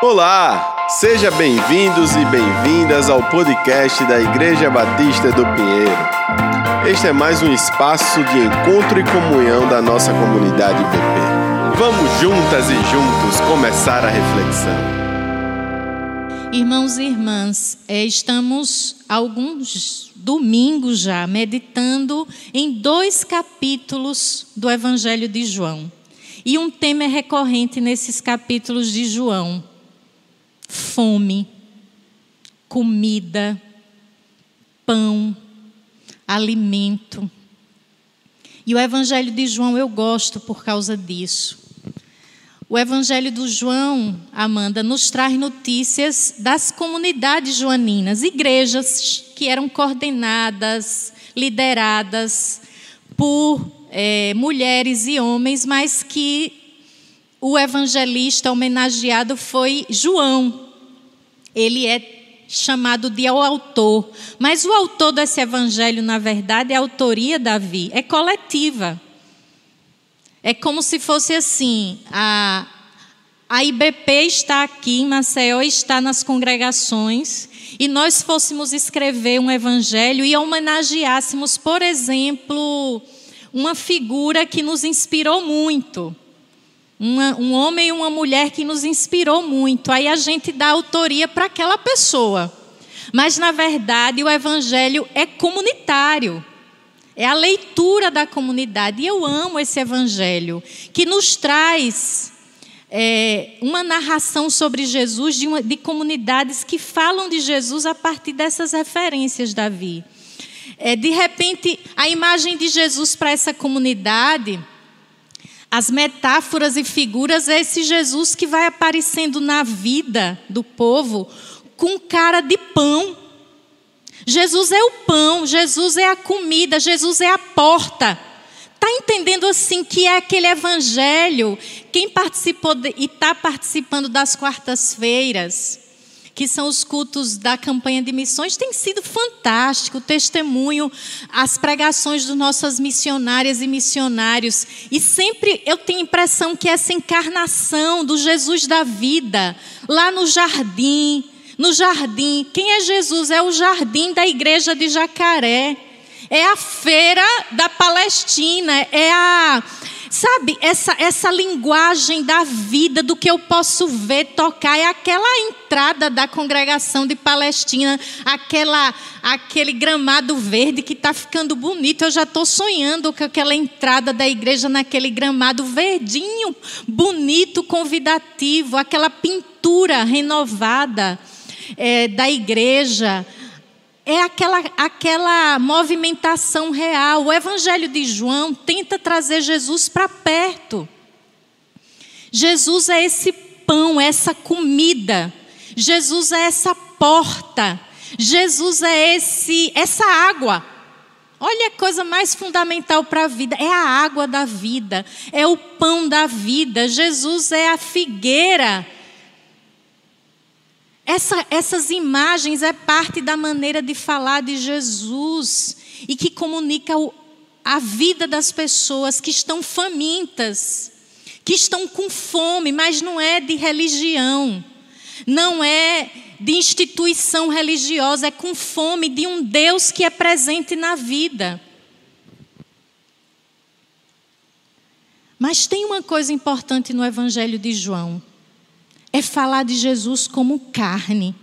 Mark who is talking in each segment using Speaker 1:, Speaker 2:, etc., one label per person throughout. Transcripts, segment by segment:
Speaker 1: Olá, seja bem-vindos e bem-vindas ao podcast da Igreja Batista do Pinheiro. Este é mais um espaço de encontro e comunhão da nossa comunidade PP. Vamos juntas e juntos começar a reflexão.
Speaker 2: Irmãos e irmãs, é, estamos alguns domingos já meditando em dois capítulos do Evangelho de João. E um tema é recorrente nesses capítulos de João: fome, comida, pão, alimento. E o Evangelho de João eu gosto por causa disso. O Evangelho do João, Amanda, nos traz notícias das comunidades joaninas, igrejas que eram coordenadas, lideradas por é, mulheres e homens, mas que o evangelista homenageado foi João. Ele é chamado de o autor, mas o autor desse evangelho, na verdade, é a autoria, Davi, é coletiva. É como se fosse assim: a, a IBP está aqui Maceió, está nas congregações, e nós fôssemos escrever um evangelho e homenageássemos, por exemplo, uma figura que nos inspirou muito. Uma, um homem e uma mulher que nos inspirou muito. Aí a gente dá autoria para aquela pessoa. Mas, na verdade, o evangelho é comunitário. É a leitura da comunidade. E eu amo esse evangelho, que nos traz é, uma narração sobre Jesus de, uma, de comunidades que falam de Jesus a partir dessas referências, Davi. É, de repente, a imagem de Jesus para essa comunidade, as metáforas e figuras, é esse Jesus que vai aparecendo na vida do povo com cara de pão. Jesus é o pão, Jesus é a comida, Jesus é a porta. Está entendendo assim que é aquele evangelho? Quem participou de, e está participando das quartas-feiras, que são os cultos da campanha de missões, tem sido fantástico o testemunho, as pregações das nossas missionárias e missionários. E sempre eu tenho a impressão que essa encarnação do Jesus da vida, lá no jardim, no jardim, quem é Jesus? É o jardim da igreja de Jacaré. É a feira da Palestina, é a Sabe, essa, essa linguagem da vida, do que eu posso ver, tocar, é aquela entrada da congregação de Palestina, aquela, aquele gramado verde que está ficando bonito. Eu já estou sonhando com aquela entrada da igreja naquele gramado verdinho, bonito, convidativo, aquela pintura renovada é, da igreja é aquela, aquela movimentação real. O Evangelho de João tenta trazer Jesus para perto. Jesus é esse pão, essa comida. Jesus é essa porta. Jesus é esse, essa água. Olha a coisa mais fundamental para a vida: é a água da vida, é o pão da vida. Jesus é a figueira essa, essas imagens é parte da maneira de falar de Jesus e que comunica o, a vida das pessoas que estão famintas, que estão com fome, mas não é de religião, não é de instituição religiosa, é com fome de um Deus que é presente na vida. Mas tem uma coisa importante no Evangelho de João é falar de Jesus como carne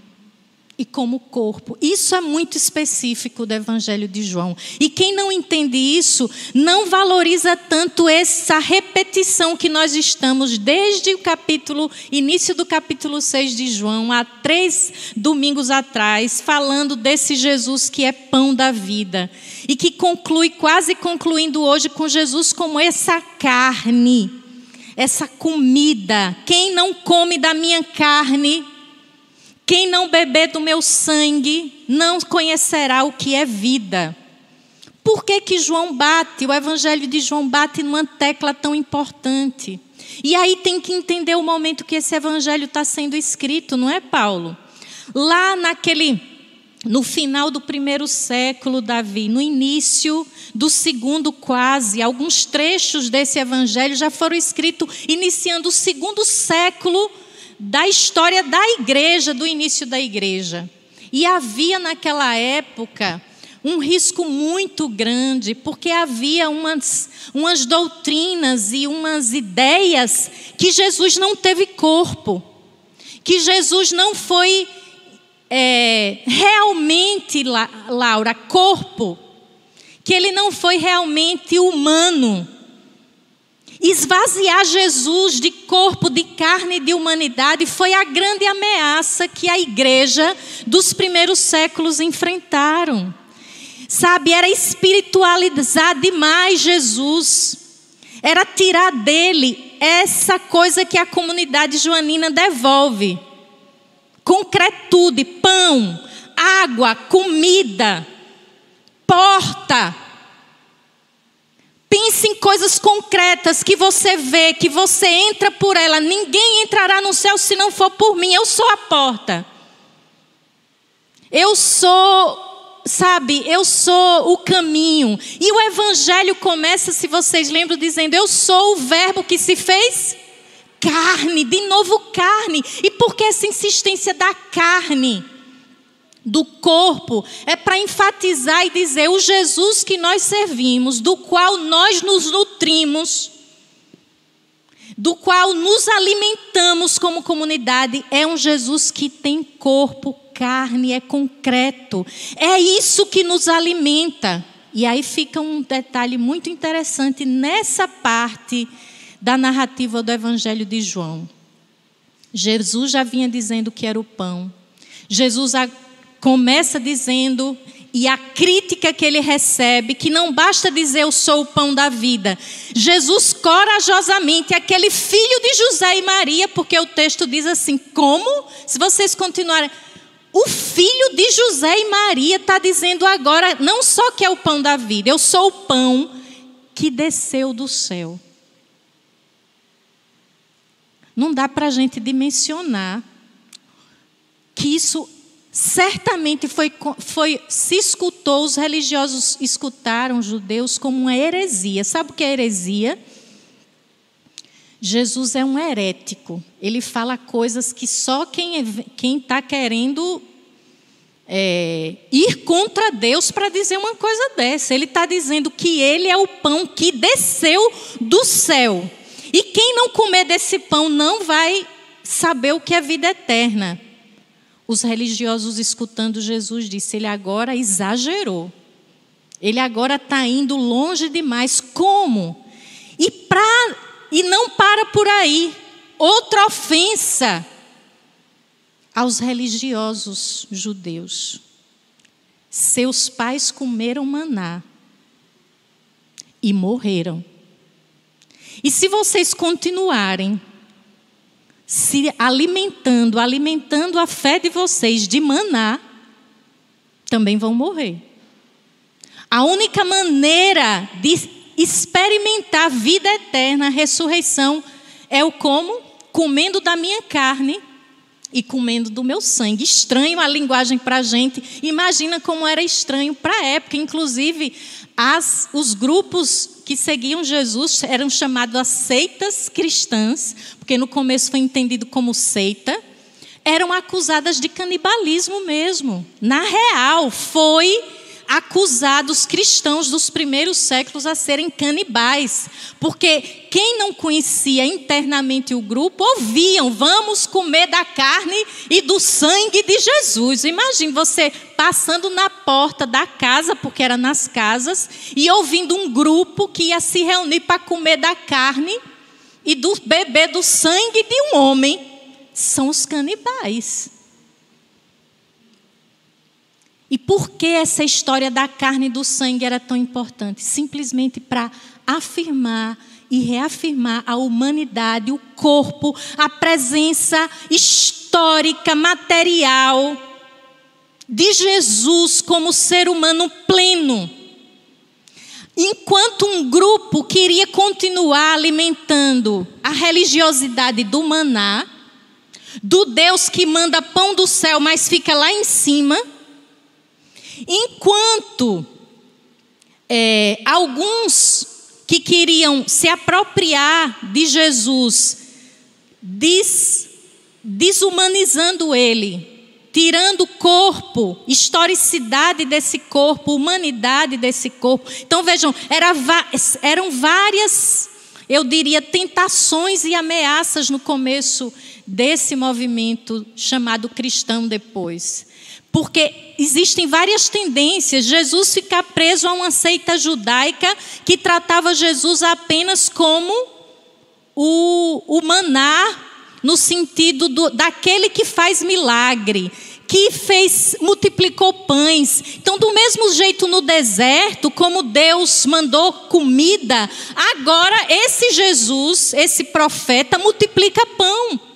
Speaker 2: e como corpo. Isso é muito específico do Evangelho de João. E quem não entende isso, não valoriza tanto essa repetição que nós estamos desde o capítulo, início do capítulo 6 de João, há três domingos atrás, falando desse Jesus que é pão da vida. E que conclui, quase concluindo hoje, com Jesus como essa carne essa comida. Quem não come da minha carne, quem não beber do meu sangue, não conhecerá o que é vida. Por que, que João bate, o evangelho de João bate numa tecla tão importante? E aí tem que entender o momento que esse evangelho está sendo escrito, não é, Paulo? Lá naquele no final do primeiro século, Davi, no início do segundo, quase, alguns trechos desse evangelho já foram escritos iniciando o segundo século da história da igreja, do início da igreja. E havia naquela época um risco muito grande, porque havia umas, umas doutrinas e umas ideias que Jesus não teve corpo, que Jesus não foi é, realmente, Laura, corpo, que ele não foi realmente humano. Esvaziar Jesus de corpo, de carne e de humanidade foi a grande ameaça que a igreja dos primeiros séculos enfrentaram. Sabe, era espiritualizar demais Jesus. Era tirar dele essa coisa que a comunidade joanina devolve. Concretude, pão, água, comida, porta. Pense em coisas concretas que você vê, que você entra por ela. Ninguém entrará no céu se não for por mim. Eu sou a porta. Eu sou sabe, eu sou o caminho. E o evangelho começa, se vocês lembram, dizendo: Eu sou o Verbo que se fez carne, de novo carne. E por que essa insistência da carne? Do corpo, é para enfatizar e dizer: o Jesus que nós servimos, do qual nós nos nutrimos, do qual nos alimentamos como comunidade, é um Jesus que tem corpo, carne, é concreto. É isso que nos alimenta. E aí fica um detalhe muito interessante nessa parte da narrativa do Evangelho de João. Jesus já vinha dizendo que era o pão. Jesus começa dizendo e a crítica que ele recebe, que não basta dizer eu sou o pão da vida. Jesus corajosamente, aquele filho de José e Maria, porque o texto diz assim: como? Se vocês continuarem. O filho de José e Maria está dizendo agora, não só que é o pão da vida, eu sou o pão que desceu do céu. Não dá para a gente dimensionar que isso certamente foi, foi, se escutou, os religiosos escutaram os judeus como uma heresia. Sabe o que é heresia? Jesus é um herético. Ele fala coisas que só quem é, está querendo é, ir contra Deus para dizer uma coisa dessa. Ele está dizendo que ele é o pão que desceu do céu. E quem não comer desse pão não vai saber o que é vida eterna. Os religiosos escutando Jesus disse: ele agora exagerou. Ele agora está indo longe demais. Como? E para e não para por aí. Outra ofensa aos religiosos judeus. Seus pais comeram maná e morreram. E se vocês continuarem se alimentando, alimentando a fé de vocês de maná, também vão morrer. A única maneira de experimentar vida eterna, ressurreição, é o como? Comendo da minha carne e comendo do meu sangue. Estranho a linguagem para a gente. Imagina como era estranho para a época. Inclusive, as, os grupos que seguiam Jesus eram chamados as seitas cristãs, porque no começo foi entendido como seita. Eram acusadas de canibalismo mesmo. Na real, foi acusados cristãos dos primeiros séculos a serem canibais, porque quem não conhecia internamente o grupo ouviam: vamos comer da carne e do sangue de Jesus. Imagine você passando na porta da casa, porque era nas casas, e ouvindo um grupo que ia se reunir para comer da carne e do beber do sangue de um homem. São os canibais. E por que essa história da carne e do sangue era tão importante? Simplesmente para afirmar e reafirmar a humanidade, o corpo, a presença histórica, material de Jesus como ser humano pleno. Enquanto um grupo queria continuar alimentando a religiosidade do maná, do Deus que manda pão do céu, mas fica lá em cima Enquanto é, alguns que queriam se apropriar de Jesus, diz, desumanizando ele, tirando o corpo, historicidade desse corpo, humanidade desse corpo. Então vejam, era, eram várias, eu diria, tentações e ameaças no começo desse movimento chamado cristão depois. Porque existem várias tendências. Jesus ficar preso a uma seita judaica que tratava Jesus apenas como o, o maná no sentido do, daquele que faz milagre, que fez, multiplicou pães. Então, do mesmo jeito no deserto, como Deus mandou comida, agora esse Jesus, esse profeta, multiplica pão.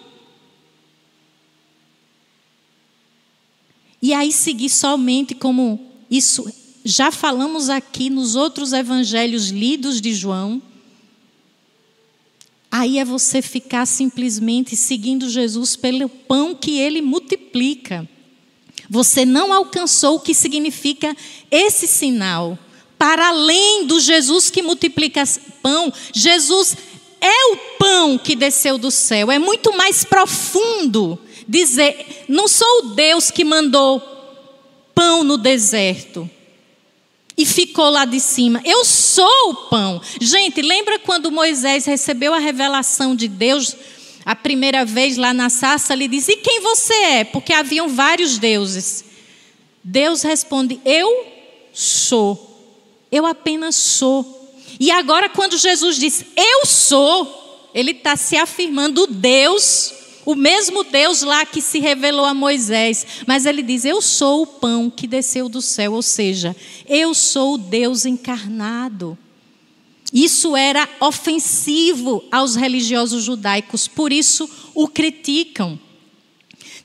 Speaker 2: E aí seguir somente como isso já falamos aqui nos outros evangelhos lidos de João, Aí é você ficar simplesmente seguindo Jesus pelo pão que ele multiplica. Você não alcançou o que significa esse sinal. Para além do Jesus que multiplica pão, Jesus é o pão que desceu do céu. É muito mais profundo dizer: não sou o Deus que mandou pão no deserto e ficou lá de cima. Eu sou o pão. Gente, lembra quando Moisés recebeu a revelação de Deus a primeira vez lá na sarça? Ele disse: E quem você é? Porque haviam vários deuses. Deus responde: Eu sou. Eu apenas sou. E agora, quando Jesus diz: Eu sou, ele está se afirmando Deus o mesmo Deus lá que se revelou a Moisés. Mas ele diz: Eu sou o pão que desceu do céu, ou seja, eu sou o Deus encarnado. Isso era ofensivo aos religiosos judaicos, por isso o criticam.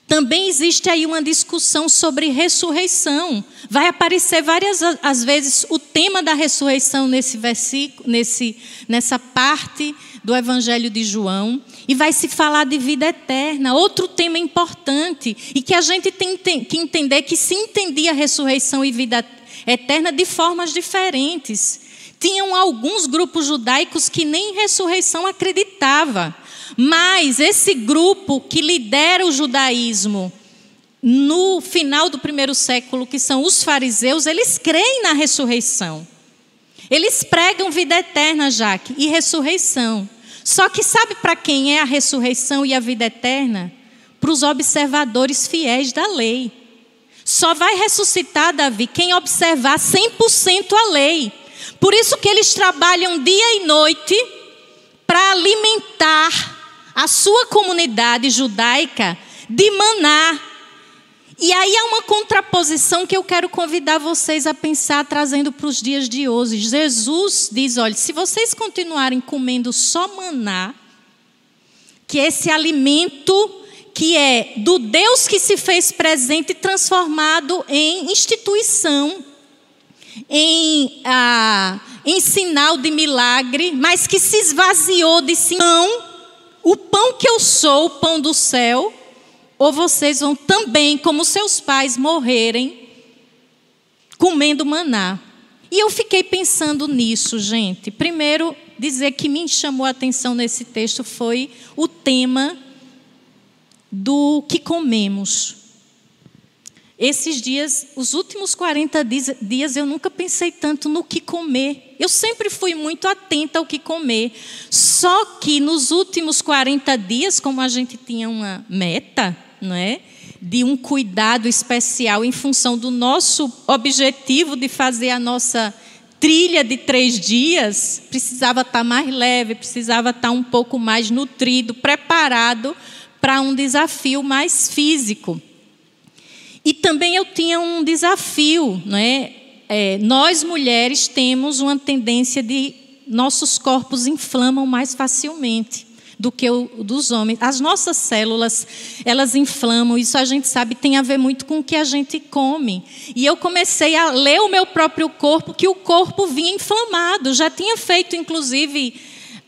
Speaker 2: Também existe aí uma discussão sobre ressurreição. Vai aparecer várias às vezes o tema da ressurreição nesse versículo, nesse, nessa parte do Evangelho de João e vai se falar de vida eterna, outro tema importante, e que a gente tem que entender que se entendia ressurreição e vida eterna de formas diferentes. Tinham alguns grupos judaicos que nem ressurreição acreditava, mas esse grupo que lidera o judaísmo no final do primeiro século, que são os fariseus, eles creem na ressurreição. Eles pregam vida eterna, Jaque, e ressurreição. Só que sabe para quem é a ressurreição e a vida eterna? Para os observadores fiéis da lei. Só vai ressuscitar, Davi, quem observar 100% a lei. Por isso que eles trabalham dia e noite para alimentar a sua comunidade judaica de maná, e aí há uma contraposição que eu quero convidar vocês a pensar, trazendo para os dias de hoje. Jesus diz: olha, se vocês continuarem comendo só maná, que esse alimento que é do Deus que se fez presente transformado em instituição, em, ah, em sinal de milagre, mas que se esvaziou de si. Pão, o pão que eu sou, o pão do céu, ou vocês vão também, como seus pais, morrerem comendo maná. E eu fiquei pensando nisso, gente. Primeiro, dizer que me chamou a atenção nesse texto foi o tema do que comemos. Esses dias, os últimos 40 dias, eu nunca pensei tanto no que comer. Eu sempre fui muito atenta ao que comer. Só que nos últimos 40 dias, como a gente tinha uma meta, não é? de um cuidado especial em função do nosso objetivo de fazer a nossa trilha de três dias, precisava estar mais leve, precisava estar um pouco mais nutrido, preparado para um desafio mais físico. E também eu tinha um desafio, não é? é nós mulheres temos uma tendência de nossos corpos inflamam mais facilmente do que o dos homens. As nossas células, elas inflamam, isso a gente sabe tem a ver muito com o que a gente come. E eu comecei a ler o meu próprio corpo, que o corpo vinha inflamado. Já tinha feito, inclusive,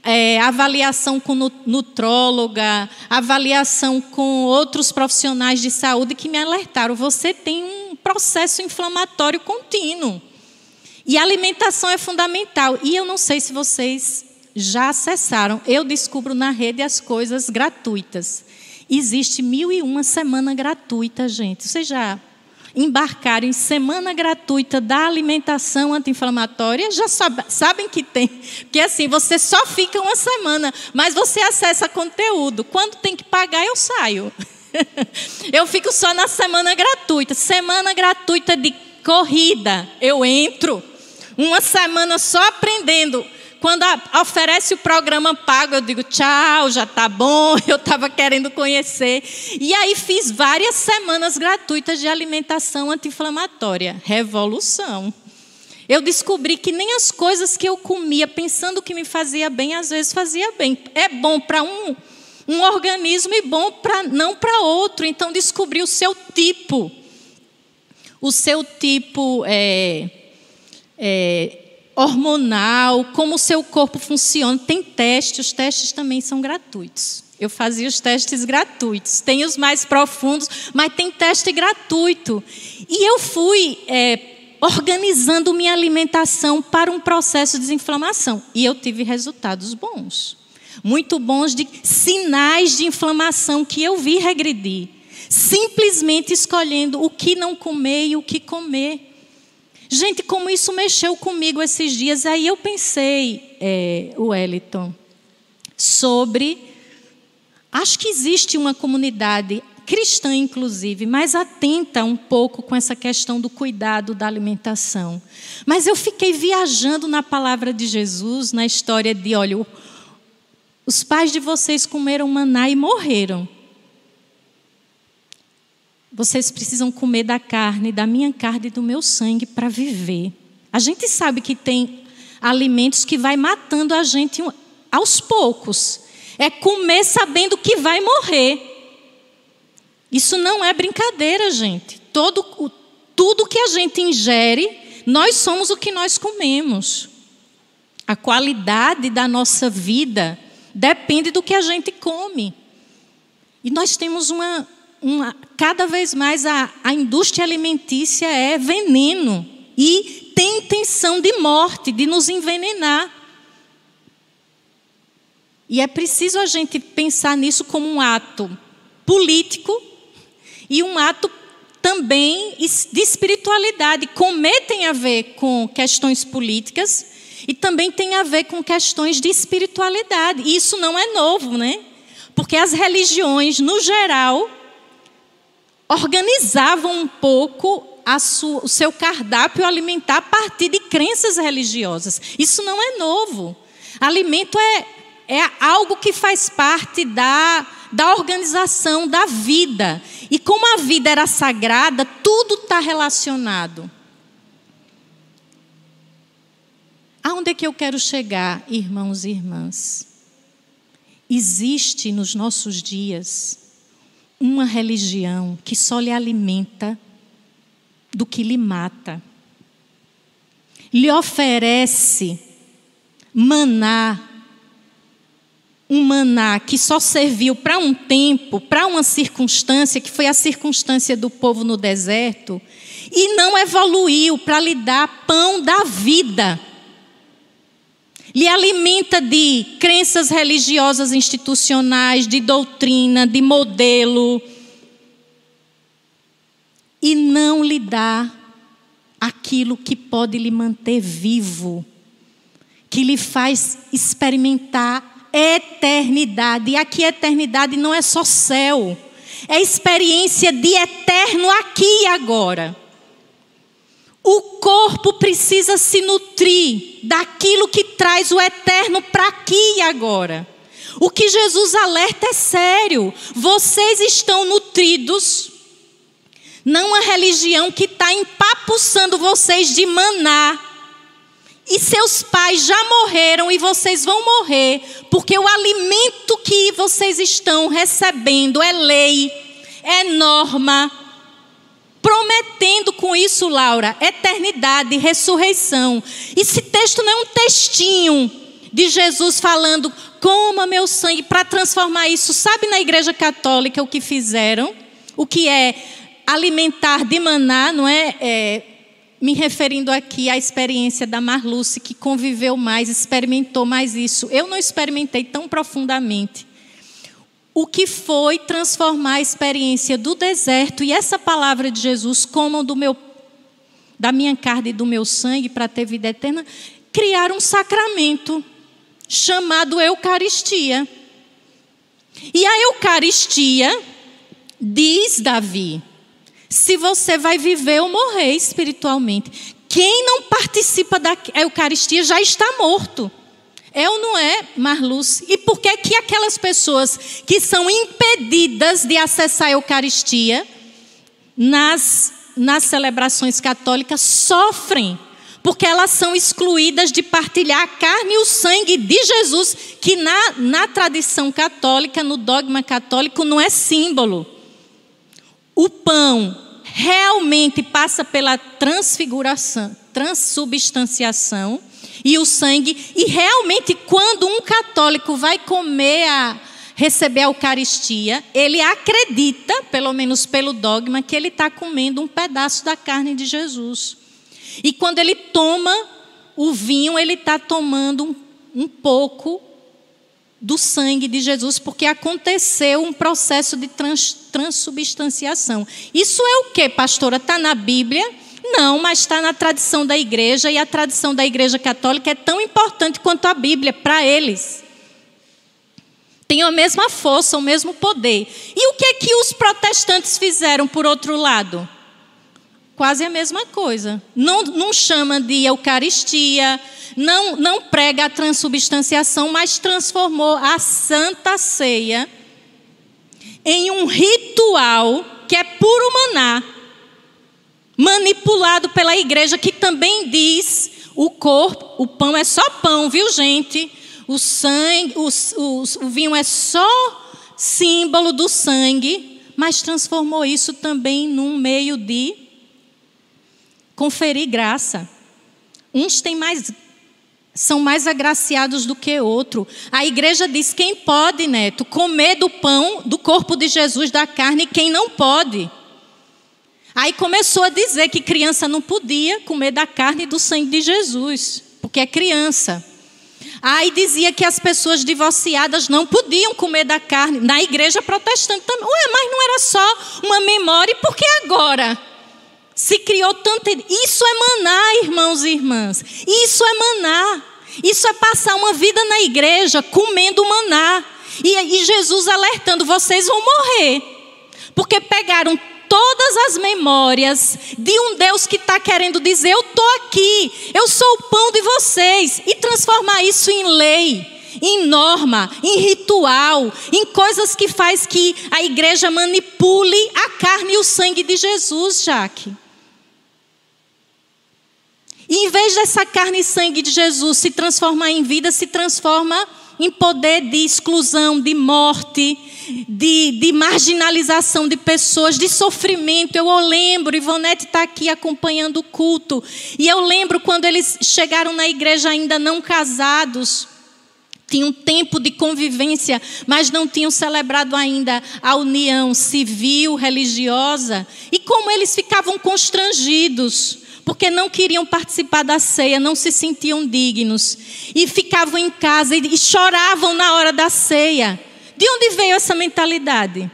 Speaker 2: é, avaliação com nutróloga, avaliação com outros profissionais de saúde que me alertaram: você tem um processo inflamatório contínuo. E a alimentação é fundamental. E eu não sei se vocês já acessaram. Eu descubro na rede as coisas gratuitas. Existe mil e uma semana gratuita, gente. Vocês já embarcaram em semana gratuita da alimentação anti-inflamatória? Já sabe, sabem que tem. Porque assim, você só fica uma semana, mas você acessa conteúdo. Quando tem que pagar, eu saio. eu fico só na semana gratuita. Semana gratuita de corrida. Eu entro. Uma semana só aprendendo quando oferece o programa pago, eu digo tchau, já tá bom, eu estava querendo conhecer. E aí fiz várias semanas gratuitas de alimentação anti-inflamatória. Revolução. Eu descobri que nem as coisas que eu comia pensando que me fazia bem, às vezes fazia bem. É bom para um, um organismo e bom para não para outro. Então descobri o seu tipo. O seu tipo é, é, hormonal, como o seu corpo funciona. Tem testes, os testes também são gratuitos. Eu fazia os testes gratuitos. Tem os mais profundos, mas tem teste gratuito. E eu fui é, organizando minha alimentação para um processo de desinflamação. E eu tive resultados bons. Muito bons de sinais de inflamação que eu vi regredir. Simplesmente escolhendo o que não comer e o que comer. Gente, como isso mexeu comigo esses dias, aí eu pensei, é, Wellington, sobre. Acho que existe uma comunidade cristã, inclusive, mais atenta um pouco com essa questão do cuidado da alimentação. Mas eu fiquei viajando na palavra de Jesus, na história de: olha, os pais de vocês comeram maná e morreram. Vocês precisam comer da carne, da minha carne e do meu sangue para viver. A gente sabe que tem alimentos que vai matando a gente aos poucos. É comer sabendo que vai morrer. Isso não é brincadeira, gente. Todo, tudo que a gente ingere, nós somos o que nós comemos. A qualidade da nossa vida depende do que a gente come. E nós temos uma, uma, cada vez mais a, a indústria alimentícia é veneno e tem intenção de morte, de nos envenenar. E é preciso a gente pensar nisso como um ato político e um ato também de espiritualidade. Comer tem a ver com questões políticas e também tem a ver com questões de espiritualidade. E isso não é novo, né? Porque as religiões, no geral, organizavam um pouco sua, o seu cardápio alimentar a partir de crenças religiosas. Isso não é novo. Alimento é, é algo que faz parte da, da organização da vida. E como a vida era sagrada, tudo está relacionado. Aonde é que eu quero chegar, irmãos e irmãs? Existe nos nossos dias uma religião que só lhe alimenta do que lhe mata. Lhe oferece maná, um maná que só serviu para um tempo, para uma circunstância, que foi a circunstância do povo no deserto, e não evoluiu para lhe dar pão da vida lhe alimenta de crenças religiosas institucionais, de doutrina, de modelo, e não lhe dá aquilo que pode lhe manter vivo, que lhe faz experimentar eternidade. E aqui eternidade não é só céu, é experiência de eterno aqui e agora. O corpo precisa se nutrir daquilo que traz o eterno para aqui e agora. O que Jesus alerta é sério. Vocês estão nutridos, não a religião que está empapuçando vocês de maná. E seus pais já morreram e vocês vão morrer, porque o alimento que vocês estão recebendo é lei, é norma, prometendo com isso, Laura, eternidade, ressurreição. Esse texto não é um textinho de Jesus falando, coma meu sangue para transformar isso. Sabe na igreja católica o que fizeram? O que é alimentar de maná, não é? é me referindo aqui à experiência da Marluce, que conviveu mais, experimentou mais isso. Eu não experimentei tão profundamente. O que foi transformar a experiência do deserto e essa palavra de Jesus, como do meu, da minha carne e do meu sangue para ter vida eterna, criar um sacramento chamado Eucaristia. E a Eucaristia, diz Davi, se você vai viver ou morrer espiritualmente. Quem não participa da Eucaristia já está morto. É ou não é, Marluz? E por que que aquelas pessoas que são impedidas de acessar a Eucaristia nas, nas celebrações católicas sofrem? Porque elas são excluídas de partilhar a carne e o sangue de Jesus, que na, na tradição católica, no dogma católico, não é símbolo. O pão realmente passa pela transfiguração, transubstanciação e o sangue, e realmente quando um católico vai comer a receber a Eucaristia, ele acredita, pelo menos pelo dogma, que ele está comendo um pedaço da carne de Jesus. E quando ele toma o vinho, ele está tomando um, um pouco do sangue de Jesus, porque aconteceu um processo de trans, transubstanciação. Isso é o que, pastora? Está na Bíblia? Não, mas está na tradição da igreja, e a tradição da igreja católica é tão importante quanto a Bíblia para eles. Tem a mesma força, o mesmo poder. E o que é que os protestantes fizeram por outro lado? Quase a mesma coisa. Não, não chama de Eucaristia, não, não prega a transubstanciação, mas transformou a Santa Ceia em um ritual que é puro maná, manipulado pela igreja, que também diz o corpo, o pão é só pão, viu gente? O sangue, o, o, o vinho é só símbolo do sangue, mas transformou isso também num meio de conferir graça. Uns têm mais são mais agraciados do que outro. A igreja diz: quem pode, neto, comer do pão, do corpo de Jesus, da carne, quem não pode. Aí começou a dizer que criança não podia comer da carne e do sangue de Jesus, porque é criança. Aí dizia que as pessoas divorciadas não podiam comer da carne. Na igreja protestante também. Ué, mas não era só uma memória, e por que agora? Se criou tanto. Isso é maná, irmãos e irmãs. Isso é maná. Isso é passar uma vida na igreja comendo maná. E, e Jesus alertando: vocês vão morrer. Porque pegaram todas as memórias de um Deus que está querendo dizer: Eu estou aqui, eu sou o pão de vocês, e transformar isso em lei, em norma, em ritual, em coisas que faz que a igreja manipule a carne e o sangue de Jesus, Jaque. E em vez dessa carne e sangue de Jesus se transformar em vida, se transforma em poder de exclusão, de morte, de, de marginalização de pessoas, de sofrimento. Eu lembro, Ivonete está aqui acompanhando o culto, e eu lembro quando eles chegaram na igreja ainda não casados. Tinham tempo de convivência, mas não tinham celebrado ainda a união civil, religiosa. E como eles ficavam constrangidos porque não queriam participar da ceia, não se sentiam dignos. E ficavam em casa e choravam na hora da ceia. De onde veio essa mentalidade?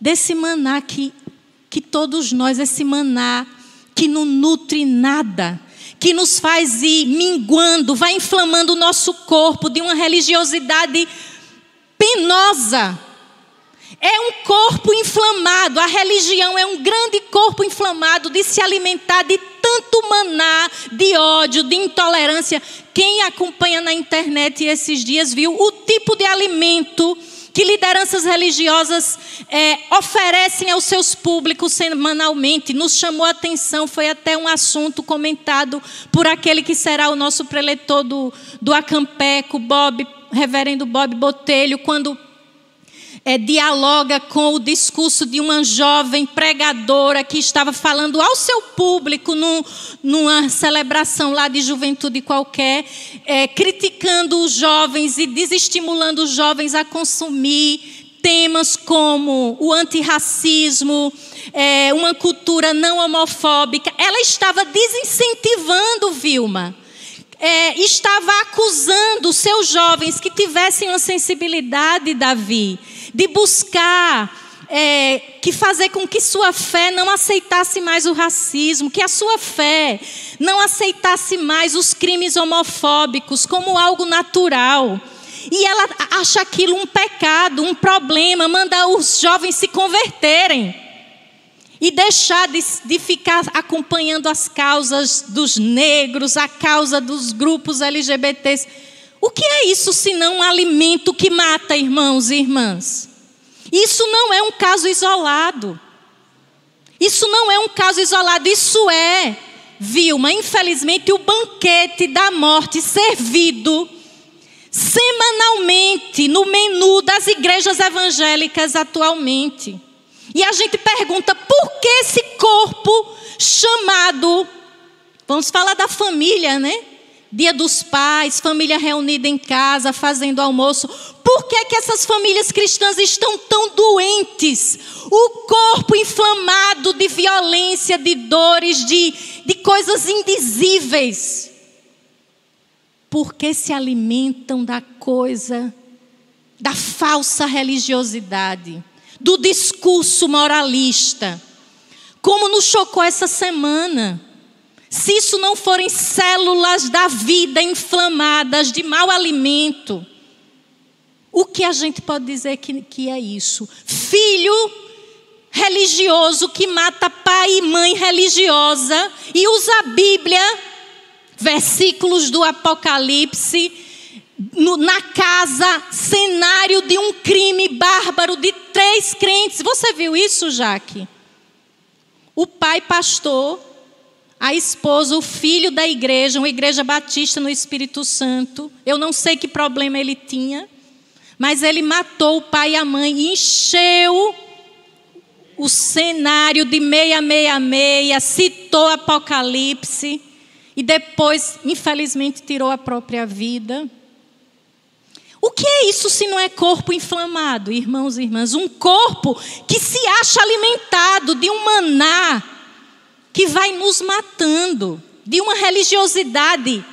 Speaker 2: Desse maná que, que todos nós, esse maná que não nutre nada, que nos faz ir minguando, vai inflamando o nosso corpo de uma religiosidade penosa é um corpo inflamado, a religião é um grande corpo inflamado de se alimentar de tanto maná, de ódio, de intolerância. Quem acompanha na internet esses dias viu o tipo de alimento que lideranças religiosas é, oferecem aos seus públicos semanalmente. Nos chamou a atenção, foi até um assunto comentado por aquele que será o nosso preletor do, do Acampeco, Bob, reverendo Bob Botelho, quando é, dialoga com o discurso de uma jovem pregadora que estava falando ao seu público num, numa celebração lá de juventude qualquer, é, criticando os jovens e desestimulando os jovens a consumir temas como o antirracismo, é, uma cultura não homofóbica. Ela estava desincentivando Vilma é, estava acusando seus jovens que tivessem uma sensibilidade, Davi, de buscar é, que fazer com que sua fé não aceitasse mais o racismo, que a sua fé não aceitasse mais os crimes homofóbicos como algo natural. E ela acha aquilo um pecado, um problema, manda os jovens se converterem e deixar de, de, ficar acompanhando as causas dos negros, a causa dos grupos LGBTs. O que é isso senão um alimento que mata irmãos e irmãs? Isso não é um caso isolado. Isso não é um caso isolado, isso é, Vilma, infelizmente, o banquete da morte servido semanalmente no menu das igrejas evangélicas atualmente. E a gente pergunta por que esse corpo chamado, vamos falar da família, né? Dia dos pais, família reunida em casa, fazendo almoço. Por que, que essas famílias cristãs estão tão doentes? O corpo inflamado de violência, de dores, de, de coisas indizíveis. Porque se alimentam da coisa, da falsa religiosidade, do discurso moralista. Como nos chocou essa semana se isso não forem células da vida inflamadas de mau alimento, o que a gente pode dizer que, que é isso? Filho religioso que mata pai e mãe religiosa e usa a Bíblia, versículos do Apocalipse, no, na casa, cenário de um crime bárbaro de três crentes. Você viu isso, Jaque? O pai pastor a esposa, o filho da igreja, uma igreja batista no Espírito Santo. Eu não sei que problema ele tinha, mas ele matou o pai e a mãe e encheu o cenário de 666, citou Apocalipse e depois, infelizmente, tirou a própria vida. O que é isso se não é corpo inflamado, irmãos e irmãs? Um corpo que se acha alimentado de um maná que vai nos matando, de uma religiosidade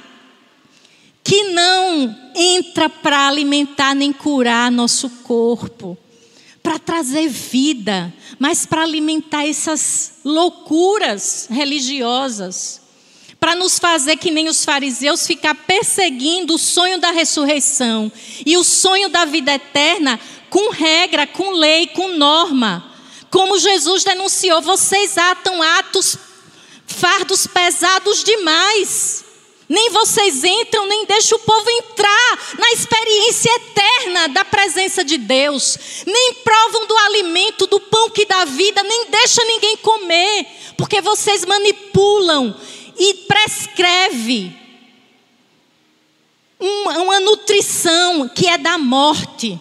Speaker 2: que não entra para alimentar nem curar nosso corpo, para trazer vida, mas para alimentar essas loucuras religiosas, para nos fazer que nem os fariseus ficar perseguindo o sonho da ressurreição e o sonho da vida eterna com regra, com lei, com norma. Como Jesus denunciou, vocês atam atos fardos pesados demais. Nem vocês entram, nem deixam o povo entrar na experiência eterna da presença de Deus. Nem provam do alimento, do pão que dá vida, nem deixa ninguém comer, porque vocês manipulam e prescreve uma, uma nutrição que é da morte.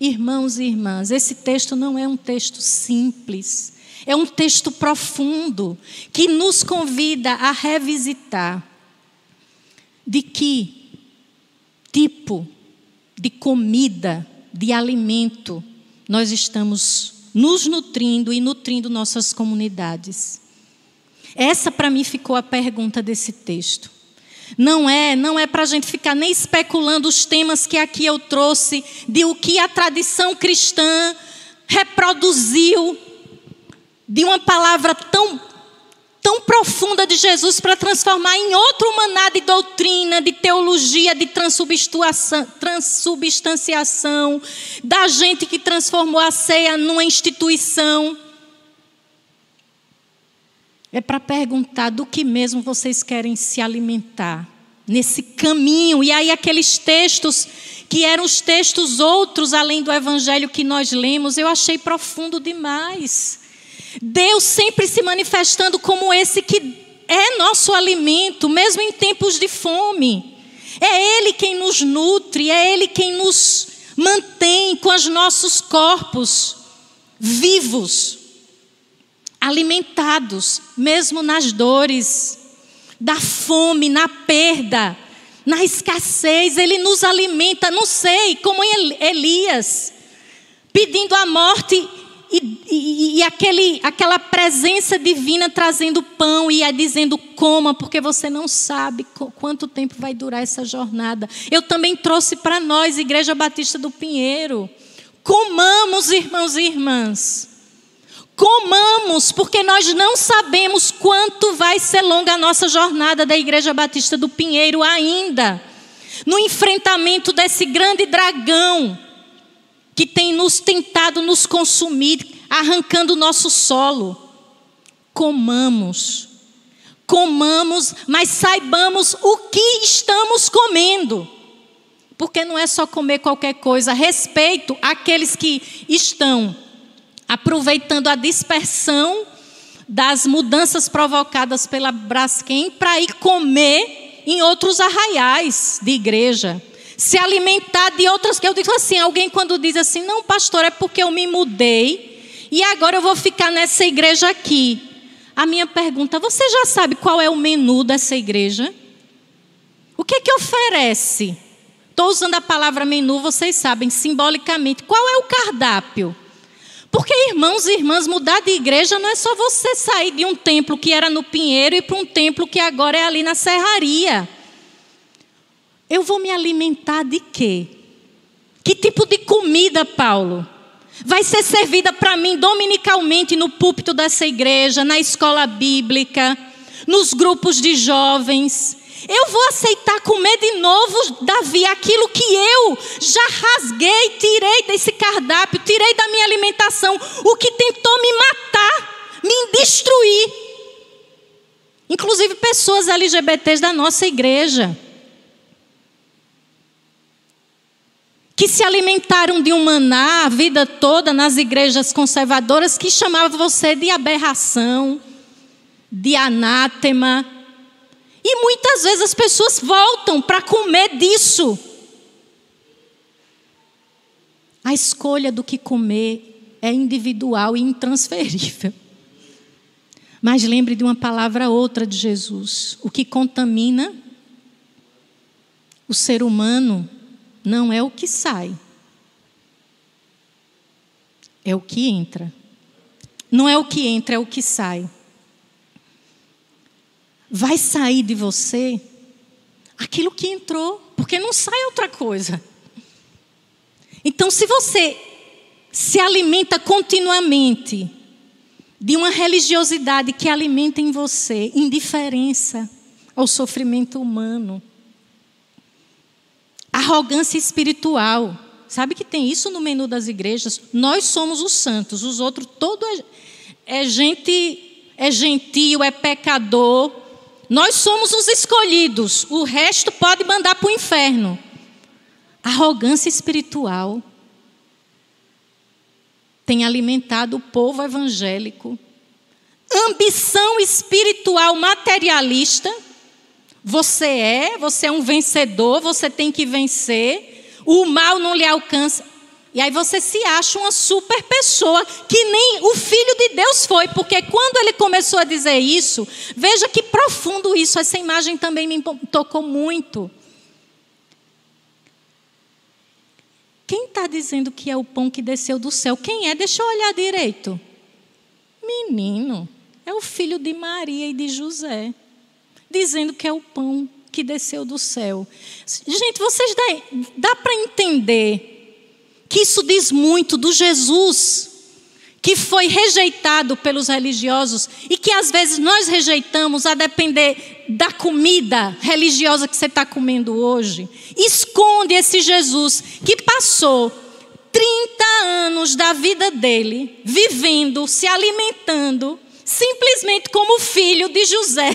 Speaker 2: Irmãos e irmãs, esse texto não é um texto simples. É um texto profundo que nos convida a revisitar de que tipo de comida, de alimento nós estamos nos nutrindo e nutrindo nossas comunidades. Essa para mim ficou a pergunta desse texto. Não é, não é para a gente ficar nem especulando os temas que aqui eu trouxe de o que a tradição cristã reproduziu de uma palavra tão, tão profunda de Jesus para transformar em outro maná de doutrina, de teologia, de transubstanciação, da gente que transformou a ceia numa instituição. É para perguntar do que mesmo vocês querem se alimentar nesse caminho. E aí, aqueles textos que eram os textos outros além do evangelho que nós lemos, eu achei profundo demais. Deus sempre se manifestando como esse que é nosso alimento, mesmo em tempos de fome. É Ele quem nos nutre, é Ele quem nos mantém com os nossos corpos vivos, alimentados, mesmo nas dores, da fome, na perda, na escassez. Ele nos alimenta, não sei, como Elias, pedindo a morte e, e, e, aquele, aquela presença divina trazendo pão e dizendo coma, porque você não sabe quanto tempo vai durar essa jornada. Eu também trouxe para nós, Igreja Batista do Pinheiro. Comamos, irmãos e irmãs. Comamos, porque nós não sabemos quanto vai ser longa a nossa jornada da Igreja Batista do Pinheiro ainda. No enfrentamento desse grande dragão que tem nos tentado nos consumir, arrancando o nosso solo. Comamos, comamos, mas saibamos o que estamos comendo. Porque não é só comer qualquer coisa, respeito aqueles que estão aproveitando a dispersão das mudanças provocadas pela Braskem para ir comer em outros arraiais de igreja se alimentar de outras que eu digo assim, alguém quando diz assim, não, pastor, é porque eu me mudei e agora eu vou ficar nessa igreja aqui. A minha pergunta, você já sabe qual é o menu dessa igreja? O que é que oferece? Estou usando a palavra menu, vocês sabem, simbolicamente. Qual é o cardápio? Porque, irmãos e irmãs, mudar de igreja não é só você sair de um templo que era no Pinheiro e para um templo que agora é ali na Serraria. Eu vou me alimentar de quê? Que tipo de comida, Paulo? Vai ser servida para mim dominicalmente no púlpito dessa igreja, na escola bíblica, nos grupos de jovens. Eu vou aceitar comer de novo, Davi, aquilo que eu já rasguei, tirei desse cardápio, tirei da minha alimentação, o que tentou me matar, me destruir. Inclusive pessoas LGBTs da nossa igreja. que se alimentaram de um maná a vida toda nas igrejas conservadoras, que chamavam você de aberração, de anátema. E muitas vezes as pessoas voltam para comer disso. A escolha do que comer é individual e intransferível. Mas lembre de uma palavra outra de Jesus: o que contamina o ser humano não é o que sai, é o que entra. Não é o que entra, é o que sai. Vai sair de você aquilo que entrou, porque não sai outra coisa. Então, se você se alimenta continuamente de uma religiosidade que alimenta em você indiferença ao sofrimento humano, Arrogância espiritual. Sabe que tem isso no menu das igrejas? Nós somos os santos, os outros, todo é, é gente, é gentio, é pecador. Nós somos os escolhidos, o resto pode mandar para o inferno. Arrogância espiritual tem alimentado o povo evangélico. Ambição espiritual materialista você é, você é um vencedor, você tem que vencer, o mal não lhe alcança. E aí você se acha uma super pessoa, que nem o filho de Deus foi, porque quando ele começou a dizer isso, veja que profundo isso, essa imagem também me tocou muito. Quem está dizendo que é o pão que desceu do céu? Quem é? Deixa eu olhar direito. Menino, é o filho de Maria e de José dizendo que é o pão que desceu do céu. Gente, vocês dá, dá para entender que isso diz muito do Jesus que foi rejeitado pelos religiosos e que às vezes nós rejeitamos a depender da comida religiosa que você está comendo hoje. Esconde esse Jesus que passou 30 anos da vida dele vivendo, se alimentando, simplesmente como filho de José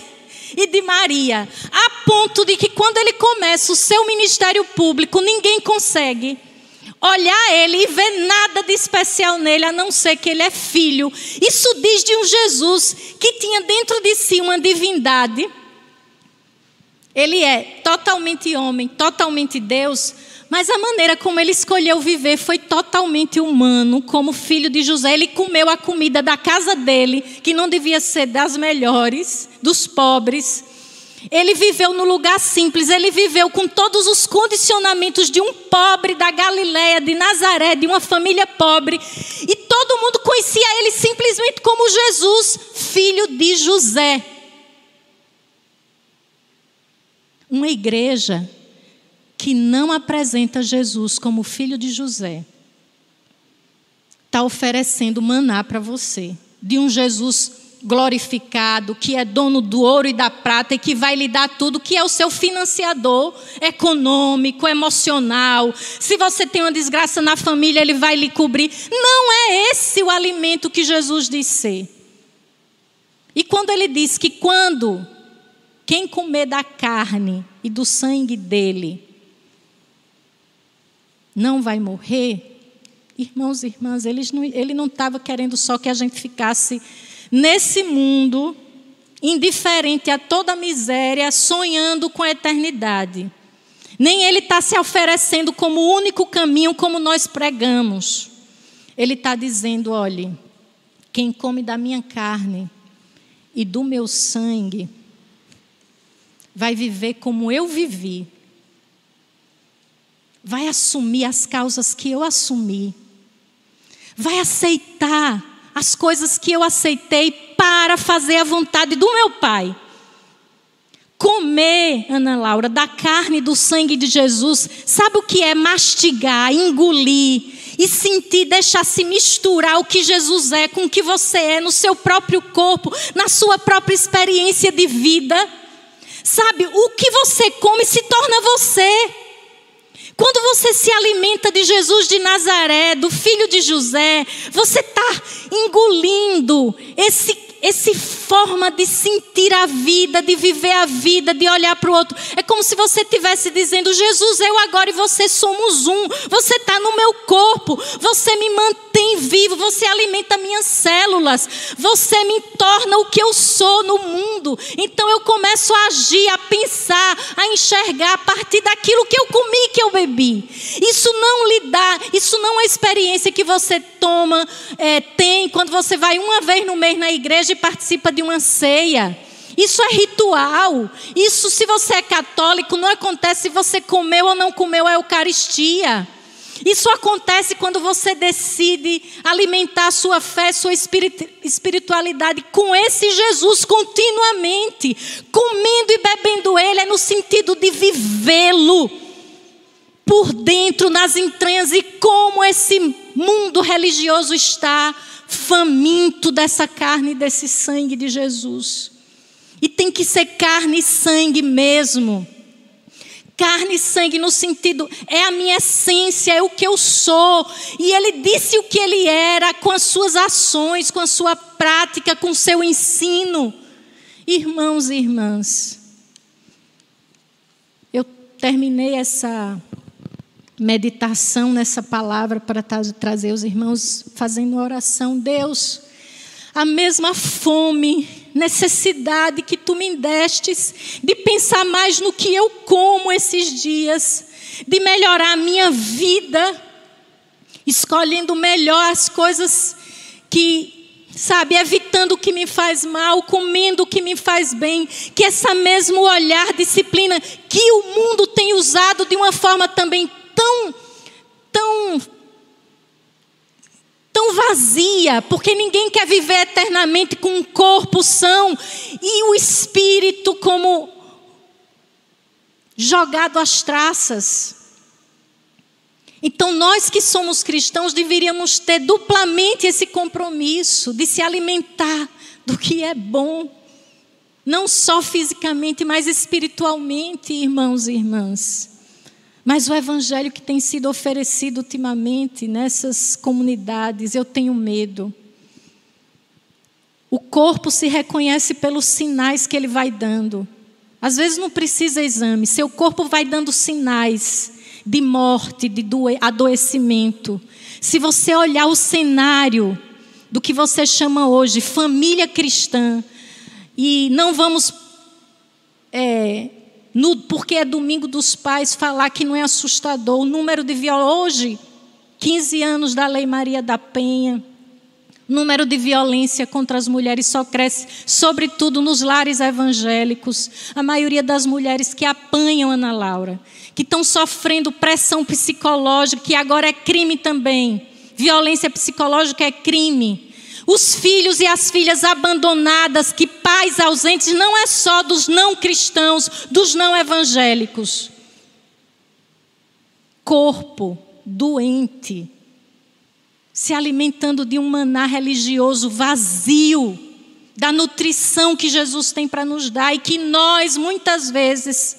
Speaker 2: e de Maria, a ponto de que quando ele começa o seu ministério público, ninguém consegue olhar ele e ver nada de especial nele, a não ser que ele é filho. Isso diz de um Jesus que tinha dentro de si uma divindade. Ele é totalmente homem, totalmente Deus, mas a maneira como ele escolheu viver foi totalmente humano, como filho de José. Ele comeu a comida da casa dele, que não devia ser das melhores, dos pobres. Ele viveu no lugar simples, ele viveu com todos os condicionamentos de um pobre da Galiléia, de Nazaré, de uma família pobre. E todo mundo conhecia ele simplesmente como Jesus, filho de José. Uma igreja que não apresenta Jesus como filho de José está oferecendo maná para você, de um Jesus glorificado, que é dono do ouro e da prata e que vai lhe dar tudo, que é o seu financiador econômico, emocional. Se você tem uma desgraça na família, ele vai lhe cobrir. Não é esse o alimento que Jesus diz ser. E quando ele diz que quando quem comer da carne e do sangue dele não vai morrer, Irmãos e irmãs, ele não estava querendo só que a gente ficasse nesse mundo, indiferente a toda miséria, sonhando com a eternidade. Nem ele está se oferecendo como o único caminho, como nós pregamos. Ele está dizendo: olhe, quem come da minha carne e do meu sangue, vai viver como eu vivi, vai assumir as causas que eu assumi vai aceitar as coisas que eu aceitei para fazer a vontade do meu Pai. Comer, Ana Laura, da carne e do sangue de Jesus, sabe o que é mastigar, engolir e sentir, deixar se misturar o que Jesus é com o que você é no seu próprio corpo, na sua própria experiência de vida? Sabe, o que você come se torna você. Quando você se alimenta de Jesus de Nazaré, do filho de José, você está engolindo esse esse forma de sentir a vida, de viver a vida, de olhar para o outro. É como se você estivesse dizendo: Jesus, eu agora e você somos um. Você está no meu corpo, você me mantém vivo, você alimenta minhas células, você me torna o que eu sou no mundo. Então eu começo a agir, a pensar, a enxergar a partir daquilo que eu comi, que eu bebi. Isso não lhe dá, isso não é experiência que você toma, é, tem quando você vai uma vez no mês na igreja participa de uma ceia. Isso é ritual. Isso, se você é católico, não acontece se você comeu ou não comeu a Eucaristia. Isso acontece quando você decide alimentar sua fé, sua espiritualidade com esse Jesus continuamente, comendo e bebendo Ele, é no sentido de vivê-lo por dentro, nas entranhas, e como esse mundo religioso está faminto dessa carne e desse sangue de Jesus. E tem que ser carne e sangue mesmo. Carne e sangue no sentido, é a minha essência, é o que eu sou. E ele disse o que ele era com as suas ações, com a sua prática, com o seu ensino. Irmãos e irmãs, eu terminei essa meditação nessa palavra para trazer os irmãos fazendo oração. Deus, a mesma fome, necessidade que tu me destes de pensar mais no que eu como esses dias, de melhorar a minha vida, escolhendo melhor as coisas que, sabe, evitando o que me faz mal, comendo o que me faz bem, que essa mesmo olhar, disciplina que o mundo tem usado de uma forma também tão, tão, tão vazia, porque ninguém quer viver eternamente com um corpo são e o espírito como jogado às traças. Então, nós que somos cristãos deveríamos ter duplamente esse compromisso de se alimentar do que é bom, não só fisicamente, mas espiritualmente, irmãos e irmãs. Mas o evangelho que tem sido oferecido ultimamente nessas comunidades, eu tenho medo. O corpo se reconhece pelos sinais que ele vai dando. Às vezes não precisa exame, seu corpo vai dando sinais de morte, de adoecimento. Se você olhar o cenário do que você chama hoje família cristã, e não vamos é, no, porque é domingo dos pais, falar que não é assustador. O número de viola hoje, 15 anos da Lei Maria da Penha. Número de violência contra as mulheres só cresce, sobretudo nos lares evangélicos. A maioria das mulheres que apanham Ana Laura, que estão sofrendo pressão psicológica, que agora é crime também. Violência psicológica é crime. Os filhos e as filhas abandonadas, que pais ausentes, não é só dos não cristãos, dos não evangélicos. Corpo doente, se alimentando de um maná religioso vazio, da nutrição que Jesus tem para nos dar e que nós, muitas vezes,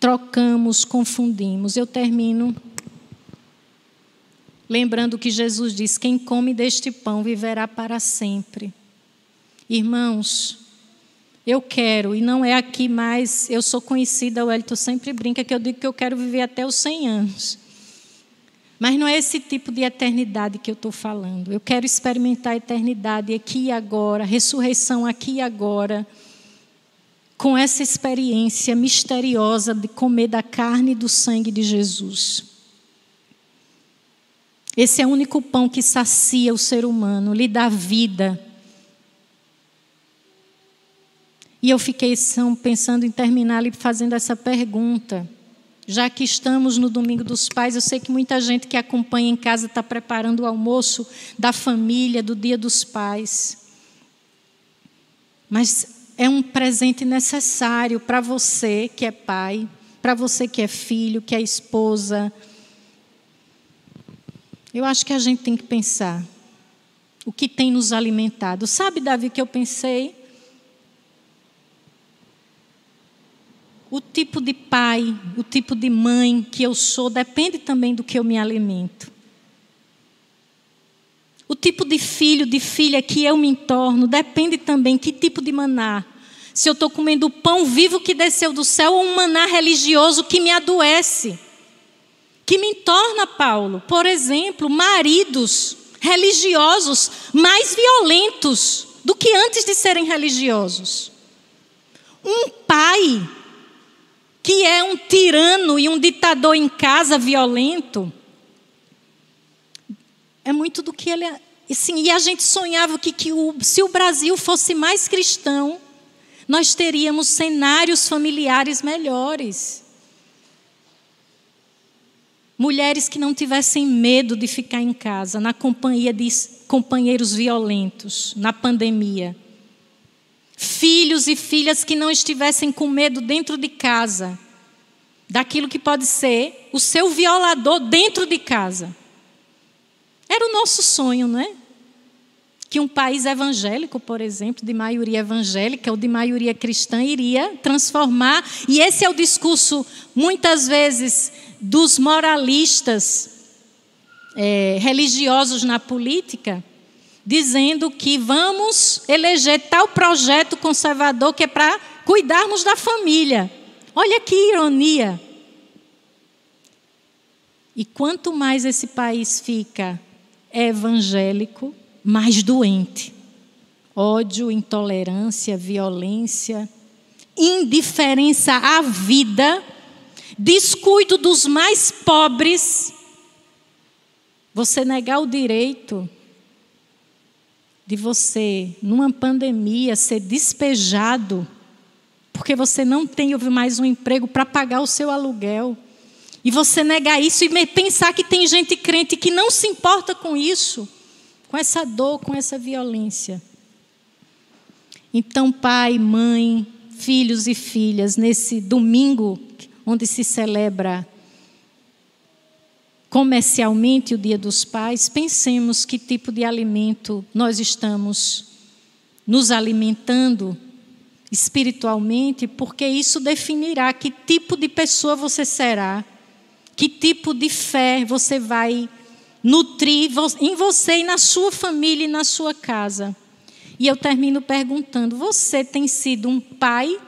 Speaker 2: trocamos, confundimos. Eu termino lembrando que Jesus diz: Quem come deste pão viverá para sempre. Irmãos, eu quero, e não é aqui mais, eu sou conhecida, o Elton sempre brinca que eu digo que eu quero viver até os 100 anos. Mas não é esse tipo de eternidade que eu estou falando. Eu quero experimentar a eternidade aqui e agora, ressurreição aqui e agora, com essa experiência misteriosa de comer da carne e do sangue de Jesus. Esse é o único pão que sacia o ser humano, lhe dá vida. E eu fiquei pensando em terminar fazendo essa pergunta. Já que estamos no Domingo dos Pais, eu sei que muita gente que acompanha em casa está preparando o almoço da família, do Dia dos Pais. Mas é um presente necessário para você que é pai, para você que é filho, que é esposa, eu acho que a gente tem que pensar o que tem nos alimentado. Sabe, Davi, que eu pensei? O tipo de pai, o tipo de mãe que eu sou depende também do que eu me alimento. O tipo de filho, de filha que eu me entorno depende também que tipo de maná. Se eu estou comendo o pão vivo que desceu do céu ou um maná religioso que me adoece que me torna, Paulo, por exemplo, maridos religiosos mais violentos do que antes de serem religiosos. Um pai que é um tirano e um ditador em casa violento. É muito do que ele. É. Sim, e a gente sonhava que, que o, se o Brasil fosse mais cristão, nós teríamos cenários familiares melhores. Mulheres que não tivessem medo de ficar em casa, na companhia de companheiros violentos, na pandemia. Filhos e filhas que não estivessem com medo dentro de casa, daquilo que pode ser o seu violador dentro de casa. Era o nosso sonho, não é? que um país evangélico, por exemplo, de maioria evangélica ou de maioria cristã, iria transformar. E esse é o discurso, muitas vezes, dos moralistas é, religiosos na política, dizendo que vamos eleger tal projeto conservador que é para cuidarmos da família. Olha que ironia. E quanto mais esse país fica evangélico, mais doente. Ódio, intolerância, violência, indiferença à vida, descuido dos mais pobres. Você negar o direito de você, numa pandemia, ser despejado, porque você não tem mais um emprego para pagar o seu aluguel. E você negar isso e pensar que tem gente crente que não se importa com isso com essa dor, com essa violência. Então, pai, mãe, filhos e filhas, nesse domingo onde se celebra comercialmente o Dia dos Pais, pensemos que tipo de alimento nós estamos nos alimentando espiritualmente, porque isso definirá que tipo de pessoa você será, que tipo de fé você vai nutrir em você e na sua família e na sua casa. E eu termino perguntando: você tem sido um pai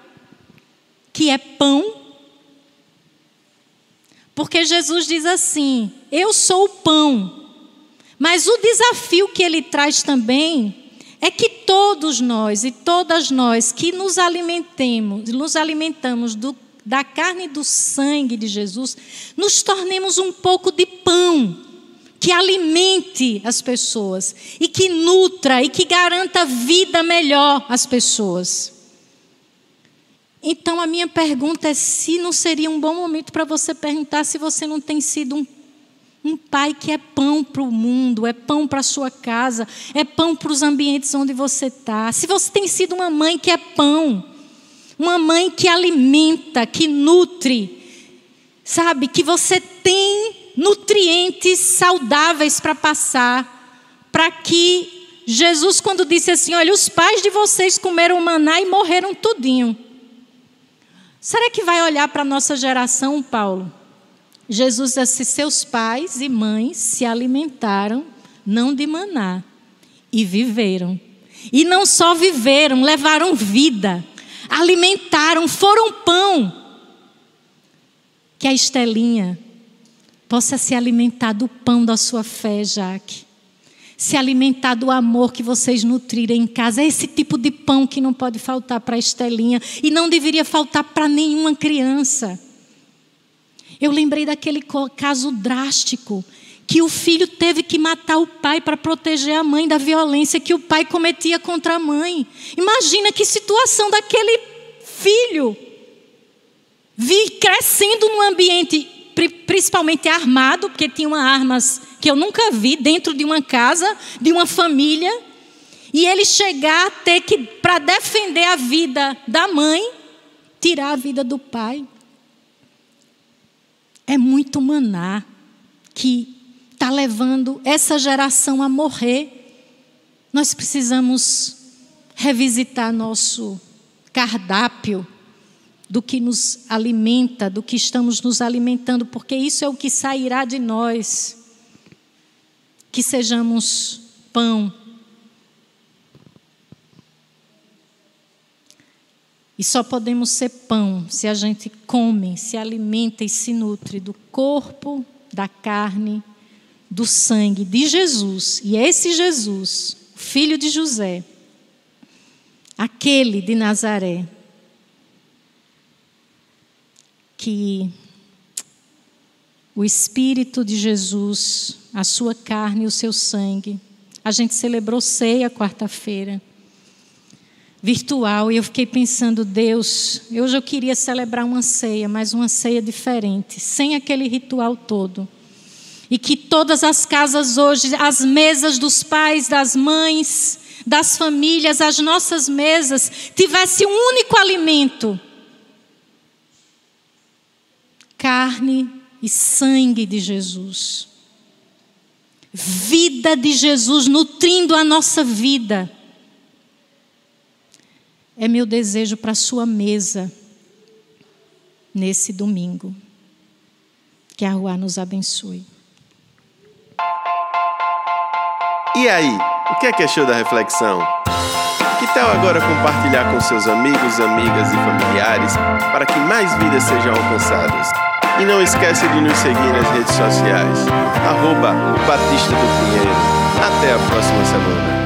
Speaker 2: que é pão? Porque Jesus diz assim: Eu sou o pão. Mas o desafio que ele traz também é que todos nós e todas nós que nos alimentemos, nos alimentamos do, da carne e do sangue de Jesus, nos tornemos um pouco de pão que alimente as pessoas e que nutra e que garanta vida melhor às pessoas. Então a minha pergunta é se não seria um bom momento para você perguntar se você não tem sido um, um pai que é pão para o mundo, é pão para a sua casa, é pão para os ambientes onde você está. Se você tem sido uma mãe que é pão, uma mãe que alimenta, que nutre, sabe, que você tem nutrientes saudáveis para passar, para que Jesus, quando disse assim: Olha, os pais de vocês comeram maná e morreram tudinho. Será que vai olhar para a nossa geração, Paulo? Jesus disse: Seus pais e mães se alimentaram, não de maná, e viveram. E não só viveram, levaram vida, alimentaram, foram pão. Que a Estelinha possa se alimentar do pão da sua fé, Jaque. Se alimentar do amor que vocês nutrirem em casa. É esse tipo de pão que não pode faltar para a Estelinha e não deveria faltar para nenhuma criança. Eu lembrei daquele caso drástico que o filho teve que matar o pai para proteger a mãe da violência que o pai cometia contra a mãe. Imagina que situação daquele filho. Vi crescendo num ambiente principalmente armado, porque tinham armas que eu nunca vi dentro de uma casa, de uma família, e ele chegar a ter que, para defender a vida da mãe, tirar a vida do pai. É muito maná que está levando essa geração a morrer. Nós precisamos revisitar nosso cardápio do que nos alimenta, do que estamos nos alimentando, porque isso é o que sairá de nós. Que sejamos pão. E só podemos ser pão se a gente come, se alimenta e se nutre do corpo, da carne, do sangue de Jesus. E esse Jesus, filho de José, aquele de Nazaré, que o Espírito de Jesus, a sua carne e o seu sangue. A gente celebrou ceia quarta-feira, virtual, e eu fiquei pensando, Deus, hoje eu queria celebrar uma ceia, mas uma ceia diferente, sem aquele ritual todo. E que todas as casas hoje, as mesas dos pais, das mães, das famílias, as nossas mesas, tivesse um único alimento carne e sangue de Jesus. Vida de Jesus nutrindo a nossa vida. É meu desejo para a sua mesa nesse domingo. Que a rua nos abençoe.
Speaker 1: E aí, o que é que achou da reflexão? Que tal agora compartilhar com seus amigos, amigas e familiares para que mais vidas sejam alcançadas? E não esquece de nos seguir nas redes sociais. Arroba Batista do Pinheiro. Até a próxima semana.